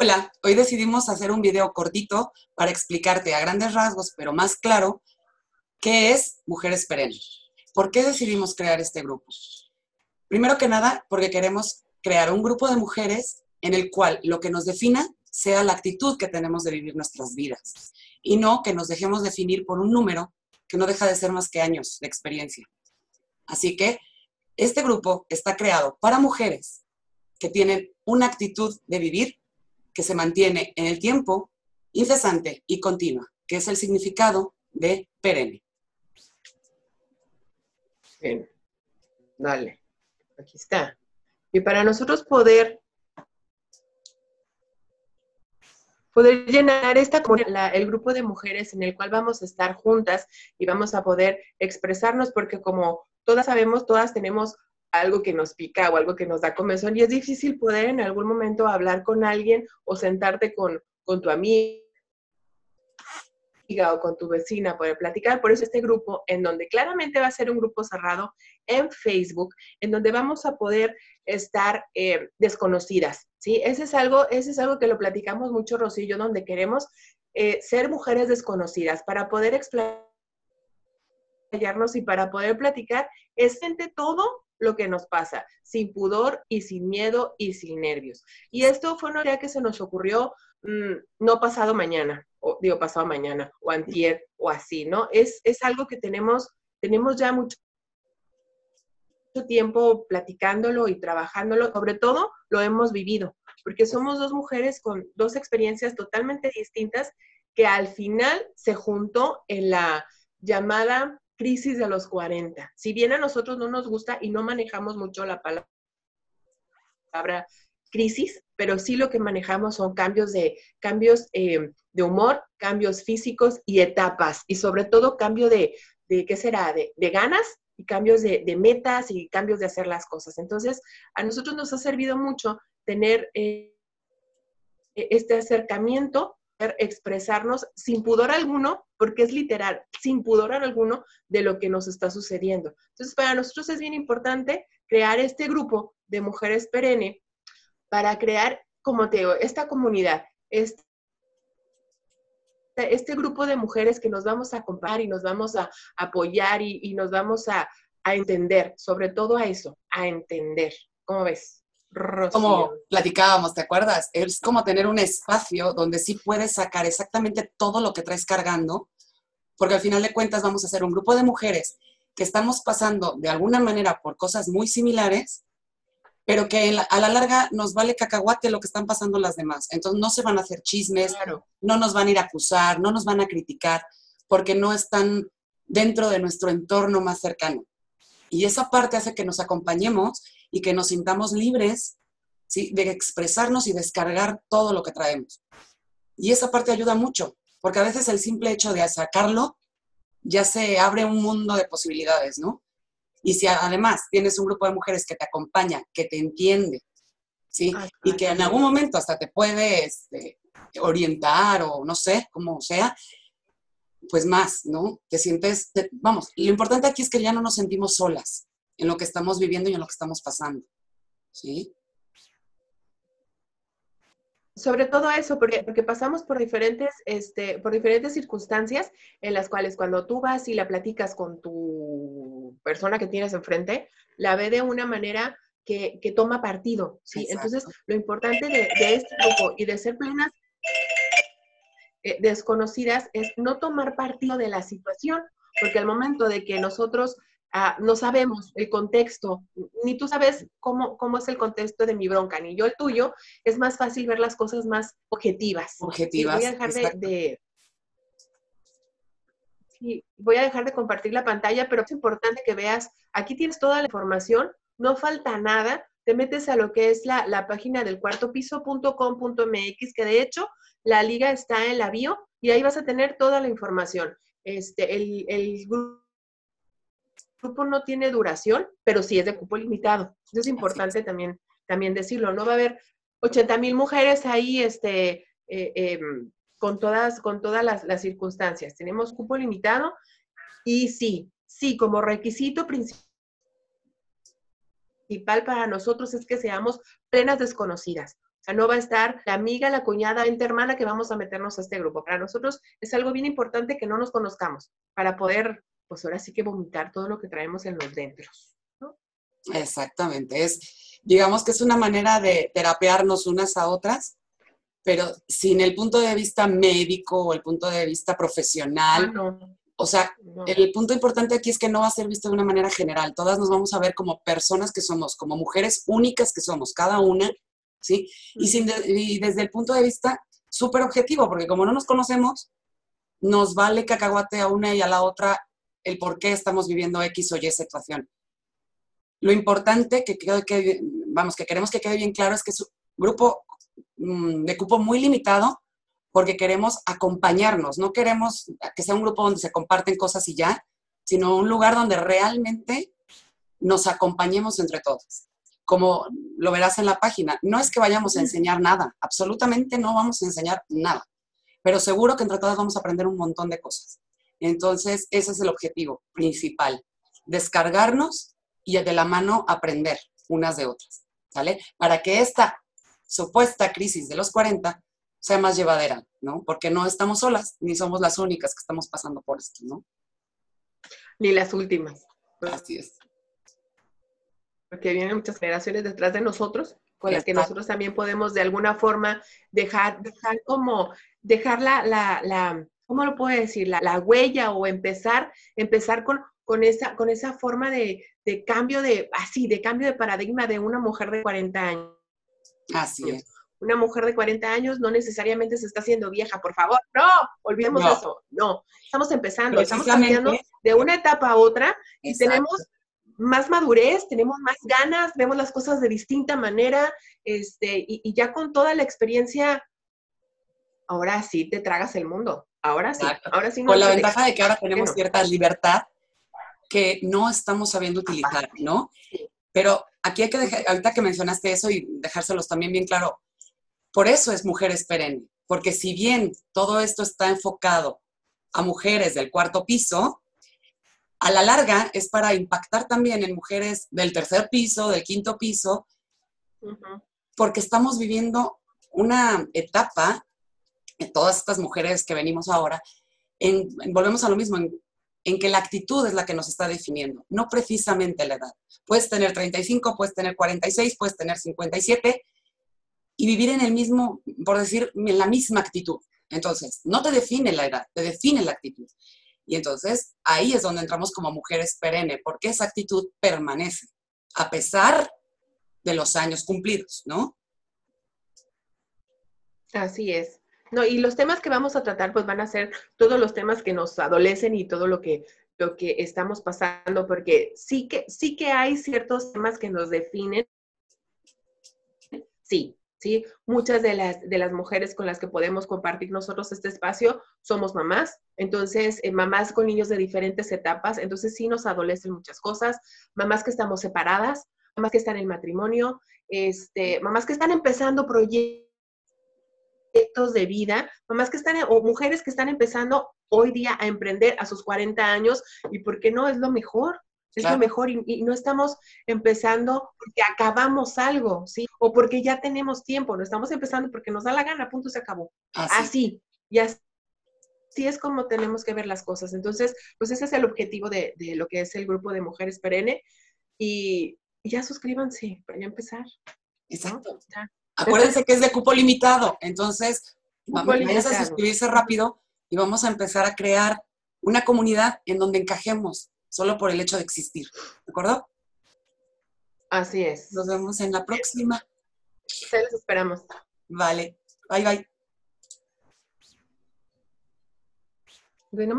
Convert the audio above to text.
Hola, hoy decidimos hacer un video cortito para explicarte a grandes rasgos, pero más claro, qué es Mujeres Perennes. ¿Por qué decidimos crear este grupo? Primero que nada, porque queremos crear un grupo de mujeres en el cual lo que nos defina sea la actitud que tenemos de vivir nuestras vidas y no que nos dejemos definir por un número que no deja de ser más que años de experiencia. Así que este grupo está creado para mujeres que tienen una actitud de vivir que se mantiene en el tiempo, incesante y continua, que es el significado de perenne. Bien, dale, aquí está. Y para nosotros poder poder llenar esta el grupo de mujeres en el cual vamos a estar juntas y vamos a poder expresarnos, porque como todas sabemos, todas tenemos algo que nos pica o algo que nos da comezón y es difícil poder en algún momento hablar con alguien o sentarte con, con tu amiga o con tu vecina, poder platicar. Por eso este grupo, en donde claramente va a ser un grupo cerrado en Facebook, en donde vamos a poder estar eh, desconocidas, ¿sí? Ese es, algo, ese es algo que lo platicamos mucho, Rosillo, donde queremos eh, ser mujeres desconocidas para poder explayarnos y para poder platicar es gente todo lo que nos pasa, sin pudor y sin miedo y sin nervios. Y esto fue una idea que se nos ocurrió mm, no pasado mañana, o digo pasado mañana, o antier, o así, ¿no? Es, es algo que tenemos, tenemos ya mucho tiempo platicándolo y trabajándolo, sobre todo lo hemos vivido, porque somos dos mujeres con dos experiencias totalmente distintas que al final se juntó en la llamada crisis de los 40. Si bien a nosotros no nos gusta y no manejamos mucho la palabra crisis, pero sí lo que manejamos son cambios de, cambios, eh, de humor, cambios físicos y etapas, y sobre todo cambio de, de ¿qué será? De, ganas y cambios de, metas y cambios de hacer las cosas. Entonces, a nosotros nos ha servido mucho tener eh, este acercamiento expresarnos sin pudor alguno, porque es literal, sin pudor alguno de lo que nos está sucediendo. Entonces, para nosotros es bien importante crear este grupo de mujeres perenne para crear, como te digo, esta comunidad, este, este grupo de mujeres que nos vamos a acompañar y nos vamos a apoyar y, nos vamos a, a entender, sobre todo a eso, a entender. ¿Cómo ves? Como platicábamos, ¿te acuerdas? Es como tener un espacio donde sí puedes sacar exactamente todo lo que traes cargando, porque al final de cuentas vamos a ser un grupo de mujeres que estamos pasando de alguna manera por cosas muy similares, pero que a la larga nos vale cacahuate lo que están pasando las demás. Entonces no se van a hacer chismes, no nos van a ir a acusar, no nos van a criticar, porque no están dentro de nuestro entorno más cercano. Y esa parte hace que nos acompañemos y que nos sintamos libres ¿sí? de expresarnos y descargar todo lo que traemos. Y esa parte ayuda mucho, porque a veces el simple hecho de sacarlo ya se abre un mundo de posibilidades, ¿no? Y si además tienes un grupo de mujeres que te acompaña, que te entiende, ¿sí? y que en algún momento hasta te puede este, orientar o no sé, como sea, pues más, ¿no? Te sientes, vamos, lo importante aquí es que ya no nos sentimos solas, en lo que estamos viviendo y en lo que estamos pasando. ¿Sí? Sobre todo eso, porque, porque pasamos por diferentes, este, por diferentes circunstancias en las cuales cuando tú vas y la platicas con tu persona que tienes enfrente, la ve de una manera que, toma partido, ¿sí? Entonces, lo importante de, este grupo y de ser plenas eh, desconocidas es no tomar partido de la situación, porque al momento de que nosotros Ah, no sabemos el contexto, ni tú sabes cómo, cómo es el contexto de mi bronca, ni yo el tuyo, es más fácil ver las cosas más objetivas. Objetivas. voy a dejar de, voy a dejar de compartir la pantalla, pero es importante que veas, aquí tienes toda la información, no falta nada, te metes a lo que es la, la página del cuarto piso.com.mx, que de hecho la liga está en la bio y ahí vas a tener toda la información. Este, el, el grupo grupo no tiene duración, pero sí es de cupo limitado. Eso es importante también, también decirlo. No va a haber 80 mil mujeres ahí este, eh, em, con todas, con todas las, las, circunstancias. Tenemos cupo limitado y sí, sí, como requisito principal para nosotros es que seamos plenas desconocidas. O sea, no va a estar la amiga, la cuñada, la hermana que vamos a meternos a este grupo. Para nosotros es algo bien importante que no nos conozcamos para poder, pues ahora sí que vomitar todo lo que traemos en los dentros. Exactamente. Es, digamos que es una manera de terapearnos unas a otras, pero sin el punto de vista médico o el punto de vista profesional. Ah, o sea, el punto importante aquí es que no va a ser visto de una manera general. Todas nos vamos a ver como personas que somos, como mujeres únicas que somos, cada una, ¿sí? Y, sin y desde el punto de vista súper objetivo, porque como no nos conocemos, nos vale cacahuate a una y a la otra el por qué estamos viviendo X o Y situación. Lo importante que, que, vamos, que queremos que quede bien claro es que es un grupo mm, de cupo muy limitado porque queremos acompañarnos, no queremos que sea un grupo donde se comparten cosas y ya, sino un lugar donde realmente nos acompañemos entre todos. Como lo verás en la página, no es que vayamos a enseñar nada, absolutamente no vamos a enseñar nada, pero seguro que entre todos vamos a aprender un montón de cosas. Entonces, ese es el objetivo principal, descargarnos y de la mano aprender unas de otras, ¿sale? Para que esta supuesta crisis de los 40 sea más llevadera, ¿no? Porque no estamos solas, ni somos las únicas que estamos pasando por esto, ¿no? Ni las últimas. Así es. Porque vienen muchas generaciones detrás de nosotros, con las que nosotros también podemos de alguna forma dejar, dejar como, dejar la, la, la ¿cómo lo puedo decir? La, la huella o empezar, empezar con, con esa, con esa forma de, de, cambio de, así, de cambio de paradigma de una mujer de 40 años. Así es. Una mujer de 40 años no necesariamente se está haciendo vieja, por favor, no, olvidemos eso, no, estamos empezando, estamos cambiando de una etapa a otra y tenemos más madurez, tenemos más ganas, vemos las cosas de distinta manera, este, y, y ya con toda la experiencia, ahora sí te tragas el mundo, ahora sí, ahora sí. con la ventaja de que ahora tenemos cierta libertad que no estamos sabiendo utilizar, ¿no? Pero aquí hay que dejar, ahorita que mencionaste eso y dejárselos también bien claro, por eso es Mujeres Perenne, porque si bien todo esto está enfocado a mujeres del cuarto piso, a la larga es para impactar también en mujeres del tercer piso, del quinto piso, porque estamos viviendo una etapa, todas estas mujeres que venimos ahora, volvemos a lo mismo, en en que la actitud es la que nos está definiendo, no precisamente la edad. Puedes tener 35, puedes tener 46, puedes tener 57 y vivir en el mismo, por decir, en la misma actitud. Entonces, no te define la edad, te define la actitud. Y entonces ahí es donde entramos como mujeres perenne, porque esa actitud permanece, a pesar de los años cumplidos, ¿no? Así es. No, y los temas que vamos a tratar, pues van a ser todos los temas que nos adolecen y todo lo que, lo que estamos pasando, porque sí que, sí que hay ciertos temas que nos definen. Sí, sí. Muchas de las, de las mujeres con las que podemos compartir nosotros este espacio somos mamás, entonces, eh, mamás con niños de diferentes etapas, entonces sí nos adolecen muchas cosas, mamás que estamos separadas, mamás que están en matrimonio, este, mamás que están empezando proyectos de vida, mamás que están, o mujeres que están empezando hoy día a emprender a sus 40 años y por qué no es lo mejor. Es lo mejor y, no estamos empezando porque acabamos algo, ¿sí? O porque ya tenemos tiempo, no estamos empezando porque nos da la gana, punto, se acabó. Así, y así es como tenemos que ver las cosas. Entonces, pues ese es el objetivo de, lo que es el grupo de mujeres perenne y, ya suscríbanse para ya empezar. Exacto. Acuérdense que es de cupo limitado, entonces vamos a suscribirse rápido y vamos a empezar a crear una comunidad en donde encajemos solo por el hecho de existir. ¿De acuerdo? Así es. Nos vemos en la próxima. Se los esperamos. Vale. Bye, bye. no me